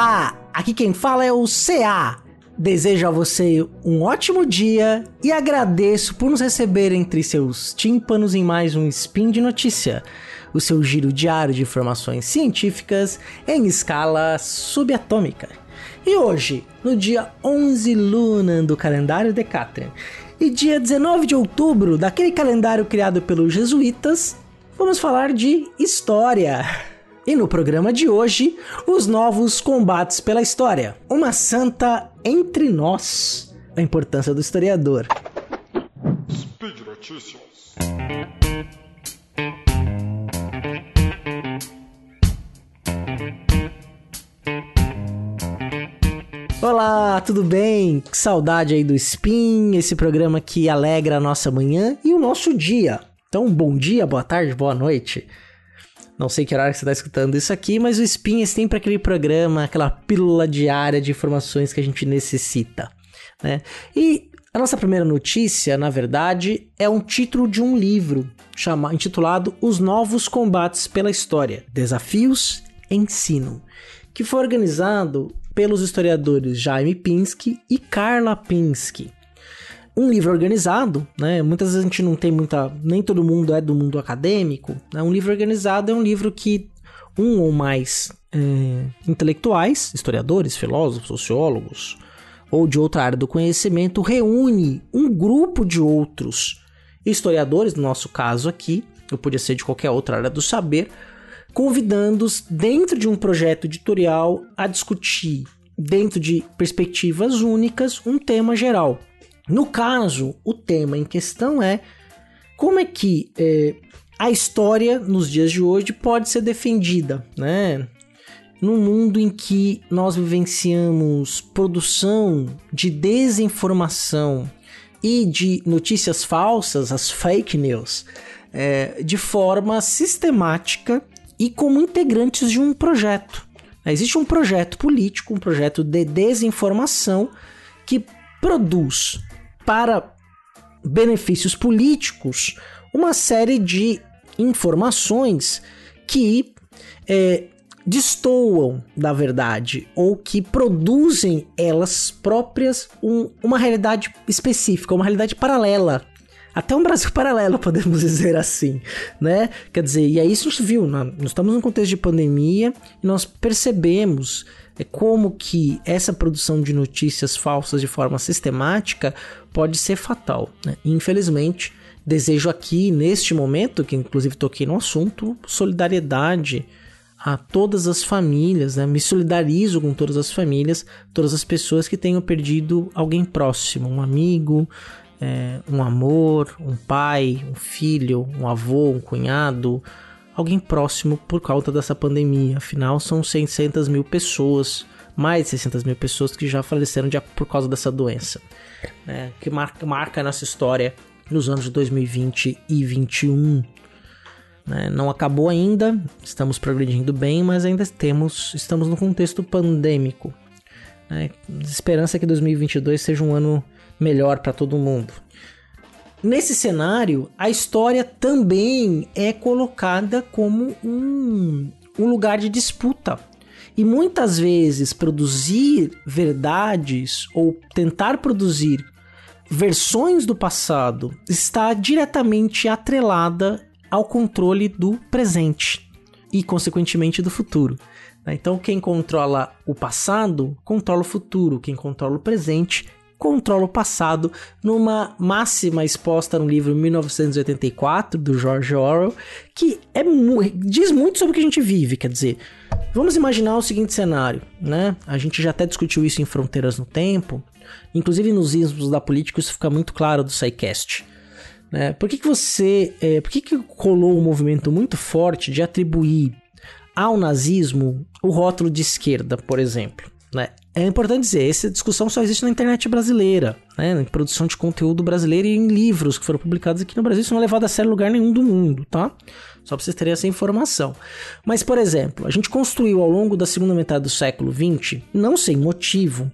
Olá, aqui quem fala é o CA. Desejo a você um ótimo dia e agradeço por nos receber entre seus tímpanos em mais um Spin de Notícia, o seu giro diário de informações científicas em escala subatômica. E hoje, no dia 11 Luna do calendário Decatrian e dia 19 de outubro daquele calendário criado pelos jesuítas, vamos falar de história. E no programa de hoje, os novos combates pela história. Uma santa entre nós. A importância do historiador. Speed Notícias. Olá, tudo bem? Que saudade aí do Spin, esse programa que alegra a nossa manhã e o nosso dia. Então, bom dia, boa tarde, boa noite. Não sei que horário que você está escutando isso aqui, mas o Spin é sempre aquele programa, aquela pílula diária de informações que a gente necessita. Né? E a nossa primeira notícia, na verdade, é um título de um livro chama, intitulado Os Novos Combates pela História: Desafios Ensino, que foi organizado pelos historiadores Jaime Pinsky e Carla Pinsky um livro organizado, né? Muitas vezes a gente não tem muita. Nem todo mundo é do mundo acadêmico. Né? Um livro organizado é um livro que um ou mais é, intelectuais, historiadores, filósofos, sociólogos, ou de outra área do conhecimento, reúne um grupo de outros historiadores, no nosso caso aqui, ou podia ser de qualquer outra área do saber, convidando-os dentro de um projeto editorial a discutir, dentro de perspectivas únicas, um tema geral. No caso, o tema em questão é como é que é, a história nos dias de hoje pode ser defendida, né? Num mundo em que nós vivenciamos produção de desinformação e de notícias falsas, as fake news, é, de forma sistemática e como integrantes de um projeto. Existe um projeto político, um projeto de desinformação que produz para benefícios políticos uma série de informações que é, destoam da verdade ou que produzem elas próprias um, uma realidade específica, uma realidade paralela. Até um Brasil paralelo, podemos dizer assim, né? Quer dizer, e aí isso a gente viu, nós estamos num contexto de pandemia e nós percebemos é como que essa produção de notícias falsas de forma sistemática pode ser fatal. Né? Infelizmente, desejo aqui, neste momento, que inclusive toquei no assunto, solidariedade a todas as famílias, né? me solidarizo com todas as famílias, todas as pessoas que tenham perdido alguém próximo, um amigo, é, um amor, um pai, um filho, um avô, um cunhado, alguém próximo por causa dessa pandemia. Afinal, são 600 mil pessoas, mais de 600 mil pessoas que já faleceram de, por causa dessa doença, né? que marca, marca a nossa história nos anos de 2020 e 2021. Né? Não acabou ainda, estamos progredindo bem, mas ainda temos, estamos no contexto pandêmico. Né? Esperança é que 2022 seja um ano melhor para todo mundo. Nesse cenário, a história também é colocada como um, um lugar de disputa. E muitas vezes produzir verdades ou tentar produzir versões do passado está diretamente atrelada ao controle do presente e, consequentemente, do futuro. Então, quem controla o passado controla o futuro, quem controla o presente controla o passado, numa máxima exposta no livro 1984 do George Orwell, que é diz muito sobre o que a gente vive, quer dizer, vamos imaginar o seguinte cenário, né? A gente já até discutiu isso em Fronteiras no Tempo, inclusive nos ismos da política isso fica muito claro do SciCast. Né? Por que, que você. É, por que, que colou um movimento muito forte de atribuir ao nazismo o rótulo de esquerda, por exemplo? É importante dizer, essa discussão só existe na internet brasileira, né? Em produção de conteúdo brasileiro e em livros que foram publicados aqui no Brasil. Isso não é levado a sério lugar nenhum do mundo, tá? Só pra vocês terem essa informação. Mas, por exemplo, a gente construiu ao longo da segunda metade do século XX, não sem motivo,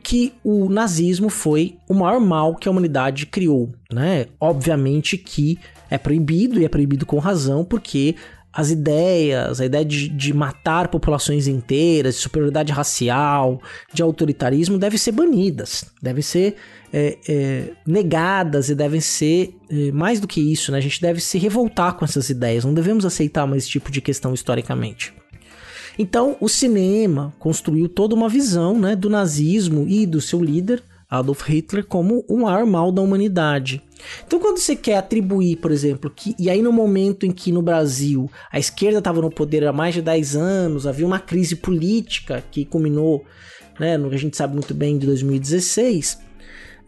que o nazismo foi o maior mal que a humanidade criou, né? Obviamente que é proibido e é proibido com razão, porque as ideias, a ideia de, de, matar populações inteiras, de superioridade racial, de autoritarismo, devem ser banidas, devem ser é, é, negadas e devem ser é, mais do que isso, né? A gente deve se revoltar com essas ideias, não devemos aceitar mais esse tipo de questão historicamente. Então, o cinema construiu toda uma visão né, do nazismo e do seu líder, Adolf Hitler, como o maior mal da humanidade. Então, quando você quer atribuir, por exemplo, que. E aí, no momento em que no Brasil a esquerda estava no poder há mais de 10 anos, havia uma crise política que culminou, né, no que a gente sabe muito bem, de 2016.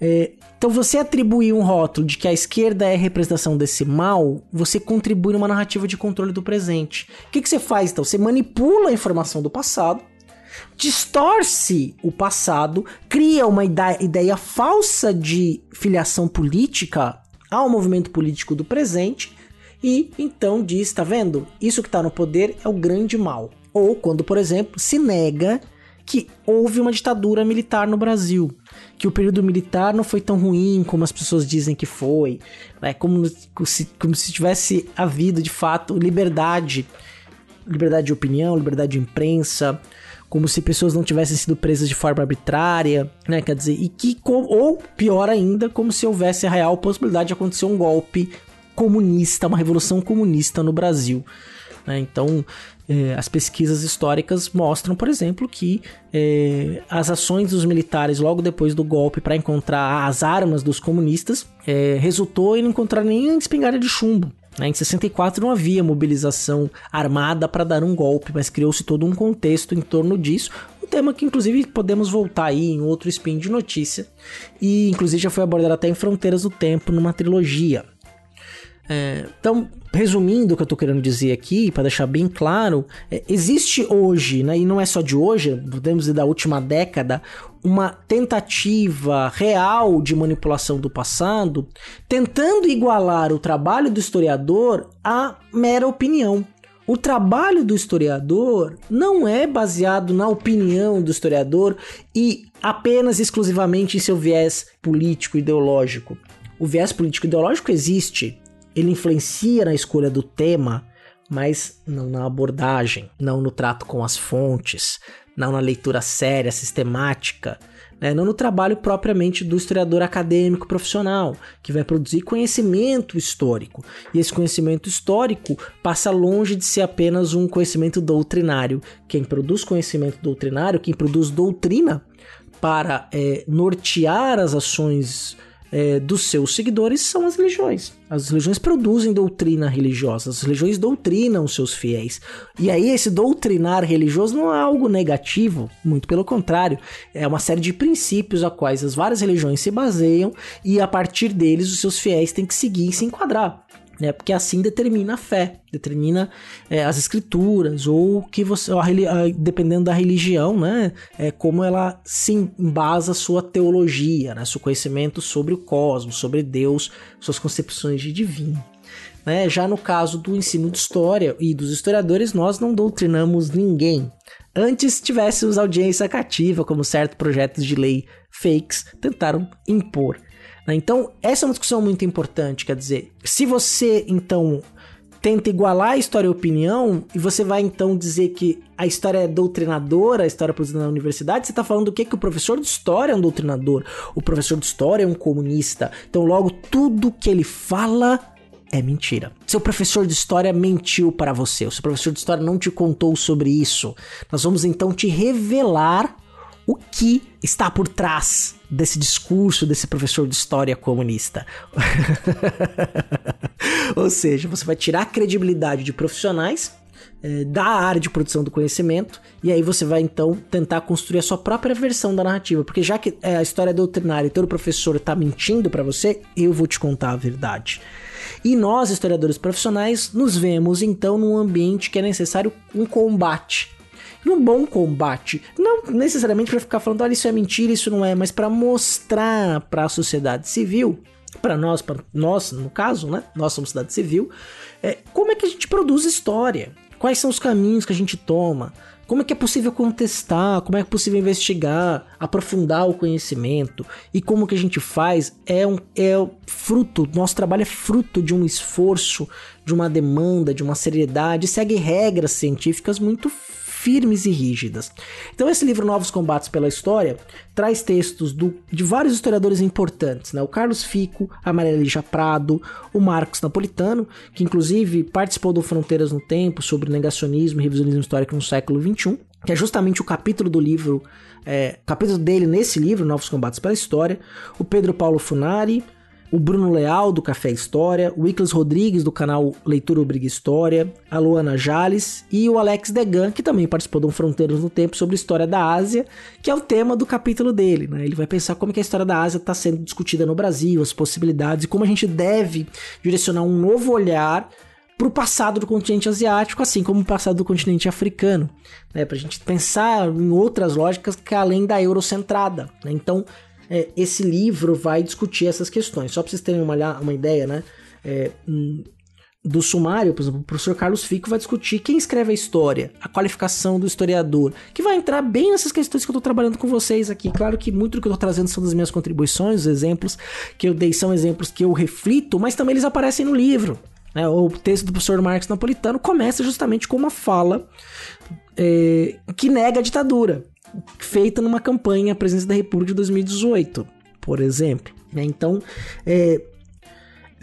É, então, você atribuir um rótulo de que a esquerda é representação desse mal, você contribui numa narrativa de controle do presente. O que, que você faz então? Você manipula a informação do passado, distorce o passado, cria uma ideia falsa de filiação política ao movimento político do presente e então diz: tá vendo? Isso que está no poder é o grande mal. Ou quando, por exemplo, se nega que houve uma ditadura militar no Brasil, que o período militar não foi tão ruim como as pessoas dizem que foi, né? como, se, como se tivesse havido de fato liberdade, liberdade de opinião, liberdade de imprensa, como se pessoas não tivessem sido presas de forma arbitrária, né? Quer dizer, e que ou pior ainda, como se houvesse a real possibilidade de acontecer um golpe comunista, uma revolução comunista no Brasil. Né? Então, é, as pesquisas históricas mostram, por exemplo, que é, as ações dos militares logo depois do golpe para encontrar as armas dos comunistas é, resultou em não encontrar nem espingarda de chumbo. Né? Em 64 não havia mobilização armada para dar um golpe, mas criou-se todo um contexto em torno disso. Um tema que, inclusive, podemos voltar aí em outro spin de notícia. E, inclusive, já foi abordado até em Fronteiras do Tempo, numa trilogia. É, então, resumindo o que eu estou querendo dizer aqui, para deixar bem claro, é, existe hoje, né, e não é só de hoje, podemos dizer da última década, uma tentativa real de manipulação do passado, tentando igualar o trabalho do historiador à mera opinião. O trabalho do historiador não é baseado na opinião do historiador e apenas exclusivamente em seu viés político ideológico. O viés político ideológico existe, ele influencia na escolha do tema, mas não na abordagem, não no trato com as fontes, não na leitura séria, sistemática, né? não no trabalho propriamente do historiador acadêmico profissional, que vai produzir conhecimento histórico. E esse conhecimento histórico passa longe de ser apenas um conhecimento doutrinário. Quem produz conhecimento doutrinário, quem produz doutrina para é, nortear as ações é, dos seus seguidores são as religiões. As religiões produzem doutrina religiosa, as religiões doutrinam seus fiéis. E aí, esse doutrinar religioso não é algo negativo, muito pelo contrário, é uma série de princípios a quais as várias religiões se baseiam e a partir deles os seus fiéis têm que seguir e se enquadrar né? Porque assim determina a fé, determina é, as escrituras ou que você, a, a, dependendo da religião, né? É como ela se embasa a sua teologia, né? Seu conhecimento sobre o cosmos, sobre Deus, suas concepções de divino. Né? Já no caso do ensino de história e dos historiadores, nós não doutrinamos ninguém. Antes tivéssemos audiência cativa, como certos projetos de lei fakes tentaram impor. Né? Então, essa é uma discussão muito importante. Quer dizer, se você então tenta igualar a história e a opinião, e você vai então dizer que a história é doutrinadora, a história produzida na universidade, você está falando do que? Que o professor de história é um doutrinador, o professor de história é um comunista. Então, logo, tudo que ele fala é mentira. Seu professor de história mentiu para você, o seu professor de história não te contou sobre isso. Nós vamos então te revelar o que está por trás desse discurso desse professor de história comunista. Ou seja, você vai tirar a credibilidade de profissionais é, da área de produção do conhecimento e aí você vai então tentar construir a sua própria versão da narrativa, porque já que é, a história é doutrinária e todo professor está mentindo para você, eu vou te contar a verdade. E nós, historiadores profissionais, nos vemos então num ambiente que é necessário um combate num bom combate. Não necessariamente para ficar falando, olha, isso é mentira, isso não é, mas para mostrar para a sociedade civil, para nós, para nós, no caso, né? Nós somos sociedade civil, é, como é que a gente produz história? Quais são os caminhos que a gente toma? Como é que é possível contestar? Como é que é possível investigar, aprofundar o conhecimento? E como que a gente faz? É um é fruto, nosso trabalho é fruto de um esforço, de uma demanda, de uma seriedade, segue regras científicas muito firmes e rígidas. Então esse livro Novos Combates pela História traz textos do, de vários historiadores importantes, né? O Carlos Fico, a Maria Lígia Prado, o Marcos Napolitano, que inclusive participou do Fronteiras no Tempo sobre negacionismo e revisionismo histórico no século XXI, que é justamente o capítulo do livro, é, capítulo dele nesse livro, Novos Combates pela História, o Pedro Paulo Funari, o Bruno Leal, do Café História, o Iclas Rodrigues, do canal Leitura Obriga História, a Luana Jales e o Alex Degan, que também participou de um Fronteiras no Tempo sobre história da Ásia, que é o tema do capítulo dele. Né? Ele vai pensar como que a história da Ásia está sendo discutida no Brasil, as possibilidades e como a gente deve direcionar um novo olhar para o passado do continente asiático, assim como o passado do continente africano, né? para a gente pensar em outras lógicas que além da eurocentrada. Né? Então, é, esse livro vai discutir essas questões. Só para vocês terem uma, uma ideia, né? É, hum, do sumário, por exemplo, o professor Carlos Fico vai discutir quem escreve a história, a qualificação do historiador, que vai entrar bem nessas questões que eu estou trabalhando com vocês aqui. Claro que muito do que eu estou trazendo são das minhas contribuições, os exemplos que eu dei são exemplos que eu reflito, mas também eles aparecem no livro. Né? O texto do professor Marcos Napolitano começa justamente com uma fala é, que nega a ditadura feita numa campanha à presidência da República de 2018, por exemplo. Né? Então, é,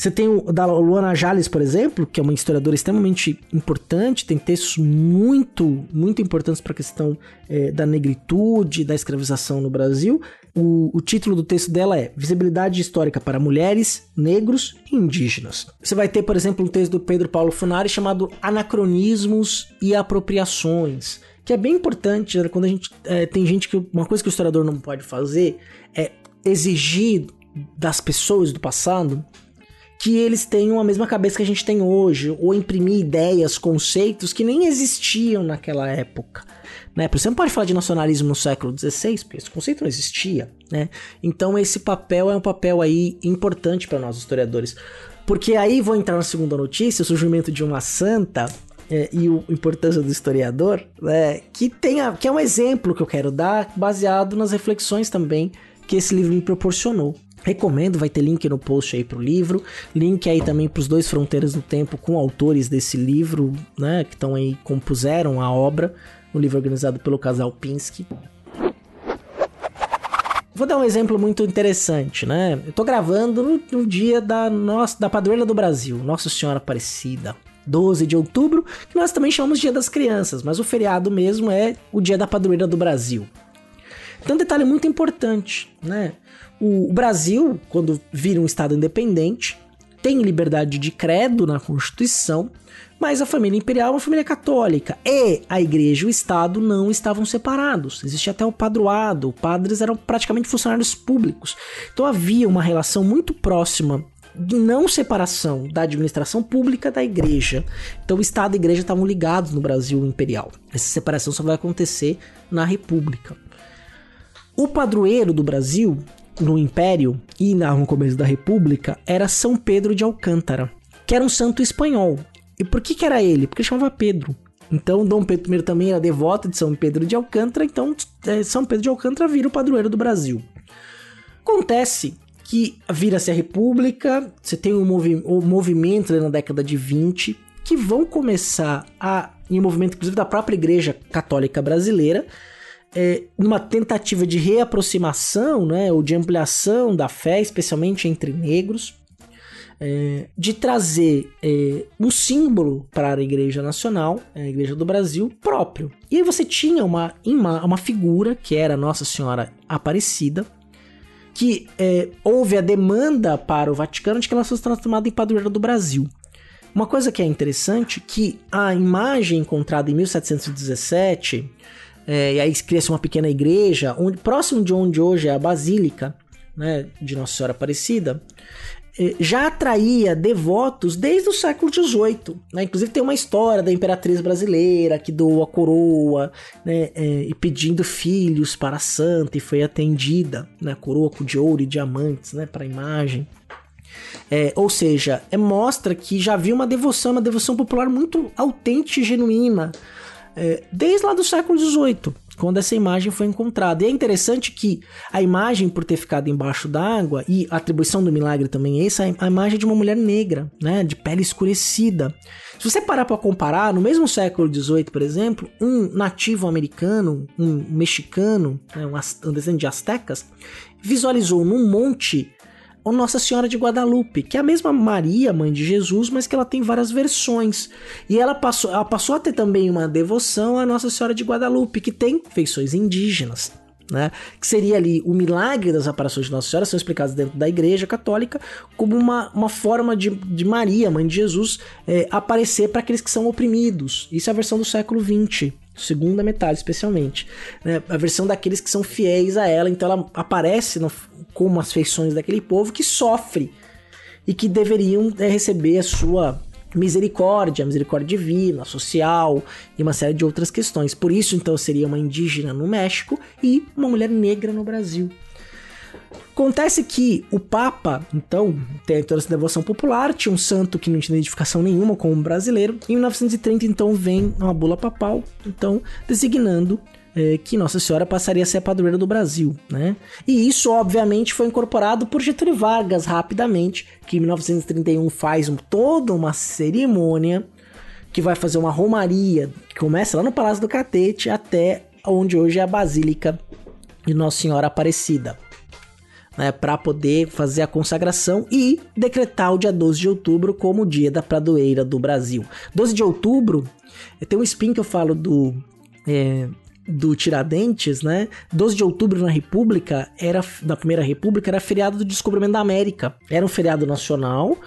você tem o da Luana Jales, por exemplo, que é uma historiadora extremamente importante, tem textos muito, muito importantes para a questão é, da negritude, da escravização no Brasil. O, o, título do texto dela é Visibilidade Histórica para Mulheres, Negros e Indígenas. Você vai ter, por exemplo, um texto do Pedro Paulo Funari chamado Anacronismos e Apropriações que é bem importante né? quando a gente é, tem gente que uma coisa que o historiador não pode fazer é exigir das pessoas do passado que eles tenham a mesma cabeça que a gente tem hoje, ou imprimir ideias, conceitos que nem existiam naquela época. Né? Por exemplo, pode falar de nacionalismo no século XVI, porque esse conceito não existia. Né? Então esse papel é um papel aí importante para nós historiadores. Porque aí vou entrar na segunda notícia, o surgimento de uma santa é, e a importância do historiador, né, que, tem a, que é um exemplo que eu quero dar, baseado nas reflexões também que esse livro me proporcionou. Recomendo, vai ter link no post aí pro livro, link aí também pros dois Fronteiras do Tempo com autores desse livro, né, que estão aí, compuseram a obra, no livro organizado pelo casal Pinsky. Vou dar um exemplo muito interessante, né? Eu tô gravando no, no dia da nossa da padroeira do Brasil, Nossa Senhora Aparecida. 12 de outubro, que nós também chamamos Dia das Crianças, mas o feriado mesmo é o Dia da Padroeira do Brasil. Então, um detalhe muito importante, né? O Brasil, quando vira um Estado independente, tem liberdade de credo na Constituição, mas a família imperial é uma família católica e a igreja e o Estado não estavam separados. Existia até o padroado, padres eram praticamente funcionários públicos. Então havia uma relação muito próxima de não separação da administração pública da igreja. Então o Estado e a igreja estavam ligados no Brasil imperial. Essa separação só vai acontecer na República. O padroeiro do Brasil, no Império e no começo da República, era São Pedro de Alcântara, que era um santo espanhol. E por que, que era ele? Porque chamava Pedro. Então Dom Pedro I também era devoto de São Pedro de Alcântara, então é, São Pedro de Alcântara vira o padroeiro do Brasil. Acontece que vira-se a República, você tem um, movi um movimento na década de 20 que vão começar a, em um movimento inclusive da própria Igreja Católica Brasileira, é, numa tentativa de reaproximação, né, ou de ampliação da fé, especialmente entre negros, é, de trazer é, um símbolo para a Igreja Nacional, a Igreja do Brasil, próprio. E aí você tinha uma, uma, figura que era Nossa Senhora Aparecida, que é, houve a demanda para o Vaticano de que ela fosse transformada em padroeira do Brasil. Uma coisa que é interessante que a imagem encontrada em 1717, é, e aí cria-se uma pequena igreja, onde, próximo de onde hoje é a Basílica né, de Nossa Senhora Aparecida, é, já atraía devotos desde o século XVIII. Né? Inclusive tem uma história da imperatriz brasileira que doou a coroa né? é, e pedindo filhos para a santa e foi atendida, né? coroa de ouro e diamantes né? para a imagem. É, ou seja, é, mostra que já havia uma devoção, uma devoção popular muito autêntica e genuína é, desde lá do século XVIII quando essa imagem foi encontrada. E é interessante que a imagem, por ter ficado embaixo d'água, e a atribuição do milagre também é essa, a imagem de uma mulher negra, né, de pele escurecida. Se você parar para comparar, no mesmo século XVIII, por exemplo, um nativo americano, um mexicano, né, um descendente de astecas, visualizou num monte ou Nossa Senhora de Guadalupe, que é a mesma Maria, mãe de Jesus, mas que ela tem várias versões. E ela passou, ela passou a ter também uma devoção à Nossa Senhora de Guadalupe, que tem feições indígenas. Né? Que seria ali o milagre das aparições de Nossa Senhora, são explicados dentro da Igreja Católica como uma, uma forma de, de Maria, mãe de Jesus, é, aparecer para aqueles que são oprimidos. Isso é a versão do século XX segunda metade especialmente, né? A versão daqueles que são fiéis a ela, então ela aparece no, como as feições daquele povo que sofre e que deveriam é, receber a sua misericórdia, misericórdia divina, social e uma série de outras questões. Por isso, então, seria uma indígena no México e uma mulher negra no Brasil. Acontece que o Papa, então, tem toda essa devoção popular, tinha um santo que não tinha identificação nenhuma com um brasileiro. Em 1930, então, vem uma bula papal, então, designando é, que Nossa Senhora passaria a ser a padroeira do Brasil, né? E isso, obviamente, foi incorporado por Getúlio Vargas rapidamente, que em 1931 faz um, toda uma cerimônia que vai fazer uma romaria, que começa lá no Palácio do Catete até onde hoje é a Basílica de Nossa Senhora Aparecida né, para poder fazer a consagração e decretar o dia 12 de outubro como o dia da pradoeira do Brasil. 12 de outubro, tem um spin que eu falo do é, do Tiradentes, né? 12 de outubro na República era na Primeira República era feriado do descobrimento da América. Era um feriado nacional,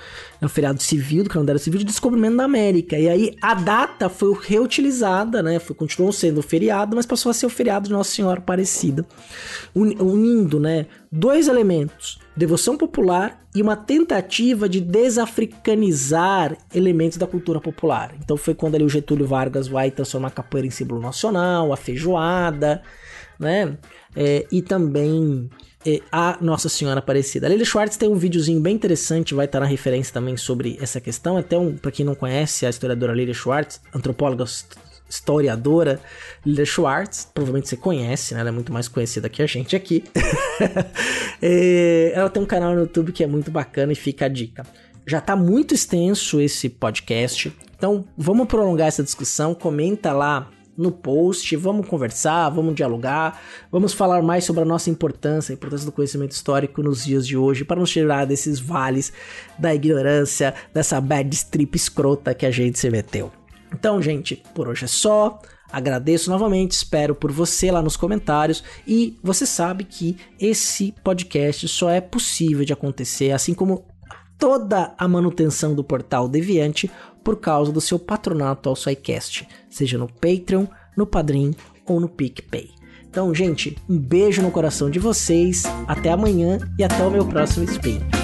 é feriado civil do calendário civil de descobrimento da América. E aí a data foi reutilizada, né? Foi continuou sendo feriado, mas passou a ser o feriado de Nossa Senhora Aparecida, unindo, né, dois elementos: devoção popular e uma tentativa de desafricanizar elementos da cultura popular. Então foi quando ali o Getúlio Vargas vai transformar a capoeira em símbolo nacional, a feijoada, né? É, e também a Nossa Senhora Aparecida. A Lili Schwartz tem um videozinho bem interessante, vai estar na referência também sobre essa questão. Até um, para quem não conhece, a historiadora Lili Schwartz, antropóloga historiadora Lila Schwartz, provavelmente você conhece, né? Ela é muito mais conhecida que a gente aqui. ela tem um canal no YouTube que é muito bacana e fica a dica. Já tá muito extenso esse podcast, então vamos prolongar essa discussão. Comenta lá no post, vamos conversar, vamos dialogar, vamos falar mais sobre a nossa importância, a importância do conhecimento histórico nos dias de hoje, para nos tirar desses vales da ignorância, dessa bad strip escrota que a gente se meteu. Então, gente, por hoje é só. Agradeço novamente, espero por você lá nos comentários e você sabe que esse podcast só é possível de acontecer, assim como toda a manutenção do portal Deviante, por causa do seu patronato ao SciCast, seja no Patreon, no Padrim ou no PicPay. Então, gente, um beijo no coração de vocês, até amanhã e até o meu próximo Spin.